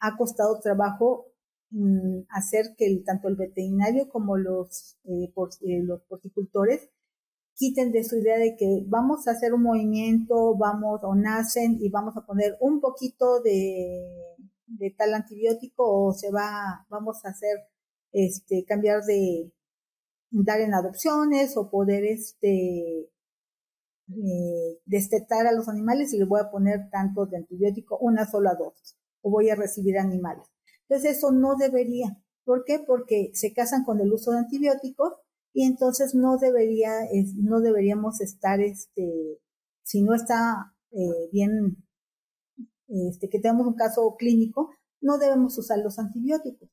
ha costado trabajo mm, hacer que tanto el veterinario como los, eh, eh, los porticultores quiten de su idea de que vamos a hacer un movimiento, vamos o nacen y vamos a poner un poquito de, de tal antibiótico o se va, vamos a hacer, este, cambiar de, dar en adopciones o poder, este, eh, destetar a los animales y les voy a poner tanto de antibiótico, una sola dosis, o voy a recibir animales. Entonces eso no debería. ¿Por qué? Porque se casan con el uso de antibióticos y entonces no debería, no deberíamos estar, este, si no está eh, bien, este, que tenemos un caso clínico, no debemos usar los antibióticos.